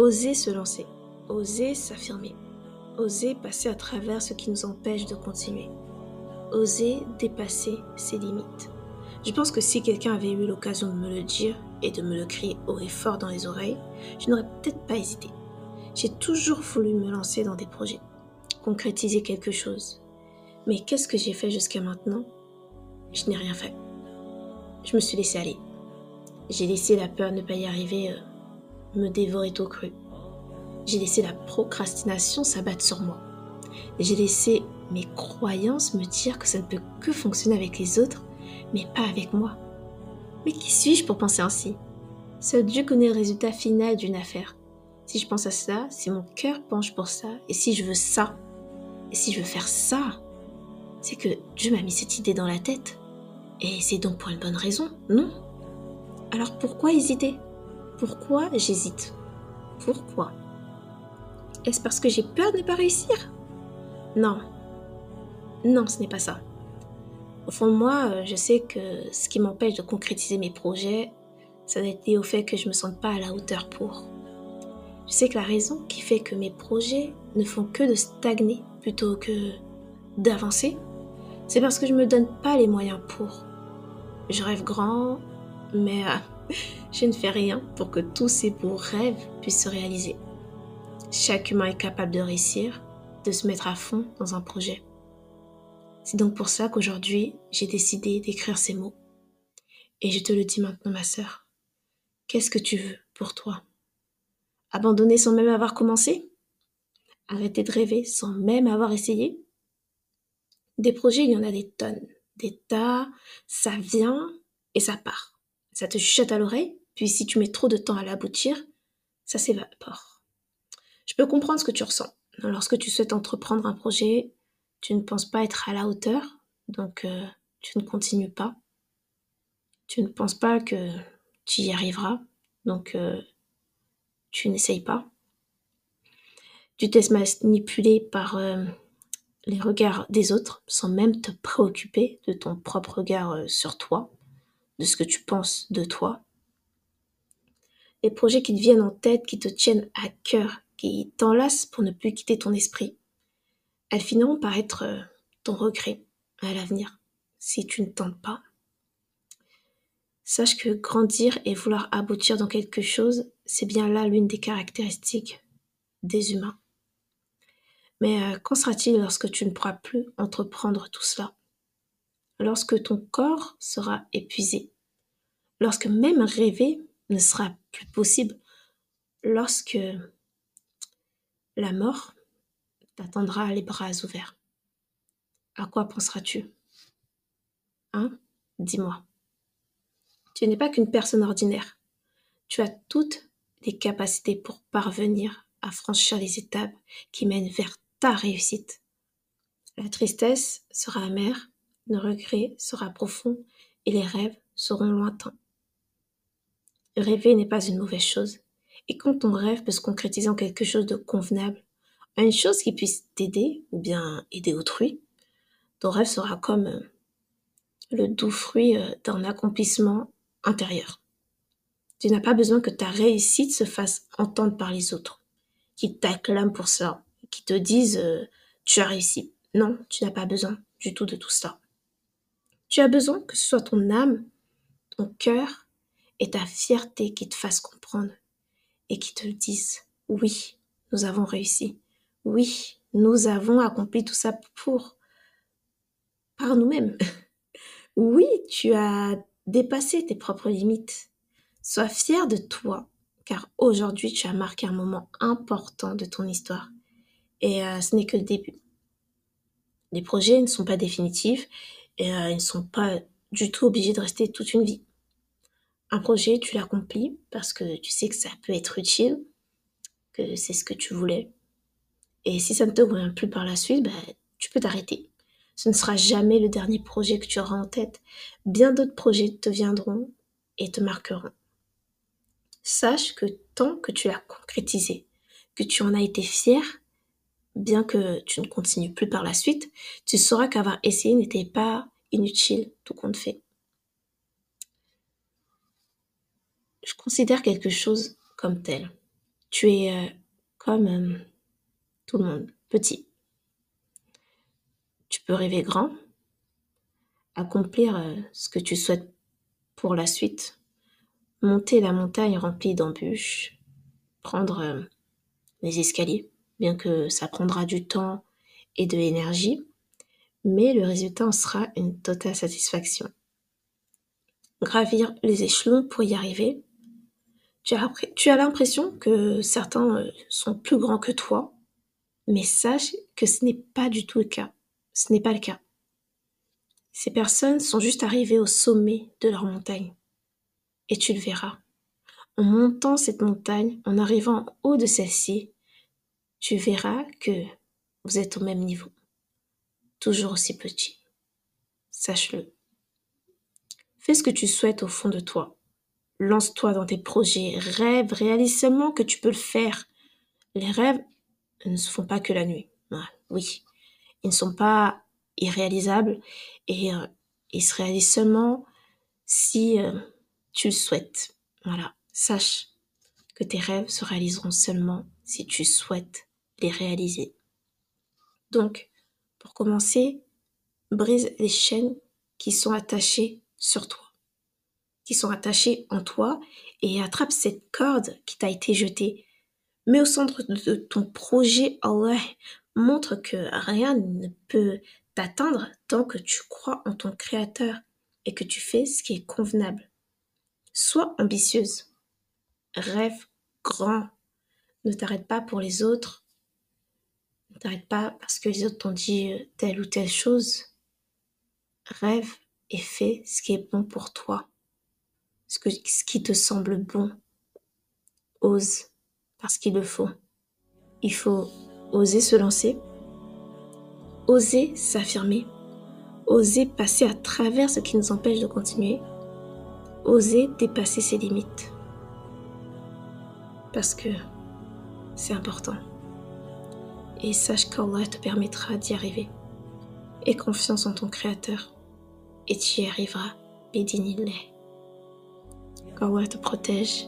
Oser se lancer, oser s'affirmer, oser passer à travers ce qui nous empêche de continuer, oser dépasser ses limites. Je pense que si quelqu'un avait eu l'occasion de me le dire et de me le crier haut et fort dans les oreilles, je n'aurais peut-être pas hésité. J'ai toujours voulu me lancer dans des projets, concrétiser quelque chose. Mais qu'est-ce que j'ai fait jusqu'à maintenant? Je n'ai rien fait. Je me suis laissé aller. J'ai laissé la peur de ne pas y arriver euh, me dévorer tout cru. J'ai laissé la procrastination s'abattre sur moi. J'ai laissé mes croyances me dire que ça ne peut que fonctionner avec les autres, mais pas avec moi. Mais qui suis-je pour penser ainsi? Seul Dieu connaît le résultat final d'une affaire. Si je pense à ça, si mon cœur penche pour ça, et si je veux ça, et si je veux faire ça, c'est que Dieu m'a mis cette idée dans la tête. Et c'est donc pour une bonne raison, non? Alors pourquoi hésiter? Pourquoi j'hésite? Pourquoi? Est-ce parce que j'ai peur de ne pas réussir? Non. Non, ce n'est pas ça. Au fond de moi, euh, je sais que ce qui m'empêche de concrétiser mes projets, ça doit être lié au fait que je ne me sente pas à la hauteur pour. Je sais que la raison qui fait que mes projets ne font que de stagner plutôt que d'avancer, c'est parce que je ne me donne pas les moyens pour. Je rêve grand, mais euh, je ne fais rien pour que tous ces beaux rêves puissent se réaliser. Chaque humain est capable de réussir, de se mettre à fond dans un projet. C'est donc pour ça qu'aujourd'hui, j'ai décidé d'écrire ces mots. Et je te le dis maintenant, ma sœur. Qu'est-ce que tu veux pour toi? Abandonner sans même avoir commencé? Arrêter de rêver sans même avoir essayé? Des projets, il y en a des tonnes, des tas, ça vient et ça part ça te chuchote à l'oreille, puis si tu mets trop de temps à l'aboutir, ça s'évapore. Je peux comprendre ce que tu ressens. Lorsque tu souhaites entreprendre un projet, tu ne penses pas être à la hauteur, donc euh, tu ne continues pas. Tu ne penses pas que tu y arriveras, donc euh, tu n'essayes pas. Tu te laisses manipuler par euh, les regards des autres sans même te préoccuper de ton propre regard sur toi de ce que tu penses de toi. Les projets qui te viennent en tête, qui te tiennent à cœur, qui t'enlacent pour ne plus quitter ton esprit, elles finiront par être euh, ton regret à l'avenir si tu ne tentes pas. Sache que grandir et vouloir aboutir dans quelque chose, c'est bien là l'une des caractéristiques des humains. Mais euh, qu'en sera-t-il lorsque tu ne pourras plus entreprendre tout cela? Lorsque ton corps sera épuisé, lorsque même rêver ne sera plus possible, lorsque la mort t'attendra les bras ouverts. À quoi penseras-tu? Hein? Dis-moi. Tu n'es pas qu'une personne ordinaire. Tu as toutes les capacités pour parvenir à franchir les étapes qui mènent vers ta réussite. La tristesse sera amère, le regret sera profond et les rêves seront lointains. Rêver n'est pas une mauvaise chose. Et quand ton rêve peut se concrétiser en quelque chose de convenable, en une chose qui puisse t'aider ou bien aider autrui, ton rêve sera comme euh, le doux fruit euh, d'un accomplissement intérieur. Tu n'as pas besoin que ta réussite se fasse entendre par les autres, qui t'acclament pour ça, qui te disent euh, tu as réussi. Non, tu n'as pas besoin du tout de tout ça. Tu as besoin que ce soit ton âme, ton cœur et ta fierté qui te fassent comprendre et qui te disent oui, nous avons réussi. Oui, nous avons accompli tout ça pour par nous-mêmes. oui, tu as dépassé tes propres limites. Sois fier de toi, car aujourd'hui tu as marqué un moment important de ton histoire. Et euh, ce n'est que le début. Les projets ne sont pas définitifs et euh, ils ne sont pas du tout obligés de rester toute une vie. Un projet, tu l'accomplis parce que tu sais que ça peut être utile, que c'est ce que tu voulais. Et si ça ne te convient plus par la suite, bah, tu peux t'arrêter. Ce ne sera jamais le dernier projet que tu auras en tête. Bien d'autres projets te viendront et te marqueront. Sache que tant que tu l'as concrétisé, que tu en as été fier, bien que tu ne continues plus par la suite, tu sauras qu'avoir essayé n'était pas inutile, tout compte fait. Je considère quelque chose comme tel. Tu es euh, comme euh, tout le monde, petit. Tu peux rêver grand, accomplir euh, ce que tu souhaites pour la suite, monter la montagne remplie d'embûches, prendre les escaliers, bien que ça prendra du temps et de l'énergie, mais le résultat en sera une totale satisfaction. Gravir les échelons pour y arriver, tu as, l'impression que certains euh, sont plus grands que toi, mais sache que ce n'est pas du tout le cas. Ce n'est pas le cas. Ces personnes sont juste arrivées au sommet de leur montagne. Et tu le verras. En montant cette montagne, en arrivant en haut de celle-ci, tu verras que vous êtes au même niveau. Toujours aussi petit. Sache-le. Fais ce que tu souhaites au fond de toi. Lance-toi dans tes projets, rêve, réalise seulement que tu peux le faire. Les rêves ne se font pas que la nuit. oui, ils ne sont pas irréalisables et euh, ils se réalisent seulement si euh, tu le souhaites. Voilà, sache que tes rêves se réaliseront seulement si tu souhaites les réaliser. Donc, pour commencer, brise les chaînes qui sont attachées sur toi qui sont attachés en toi et attrape cette corde qui t'a été jetée. Mais au centre de ton projet, montre que rien ne peut t'atteindre tant que tu crois en ton Créateur et que tu fais ce qui est convenable. Sois ambitieuse. Rêve grand. Ne t'arrête pas pour les autres. Ne t'arrête pas parce que les autres t'ont dit telle ou telle chose. Rêve et fais ce qui est bon pour toi ce qui te semble bon. Ose, parce qu'il le faut. Il faut oser se lancer, oser s'affirmer, oser passer à travers ce qui nous empêche de continuer, oser dépasser ses limites. Parce que c'est important. Et sache qu'Allah te permettra d'y arriver. Aie confiance en ton Créateur et tu y arriveras. Bédinillah. qu'Allah te protège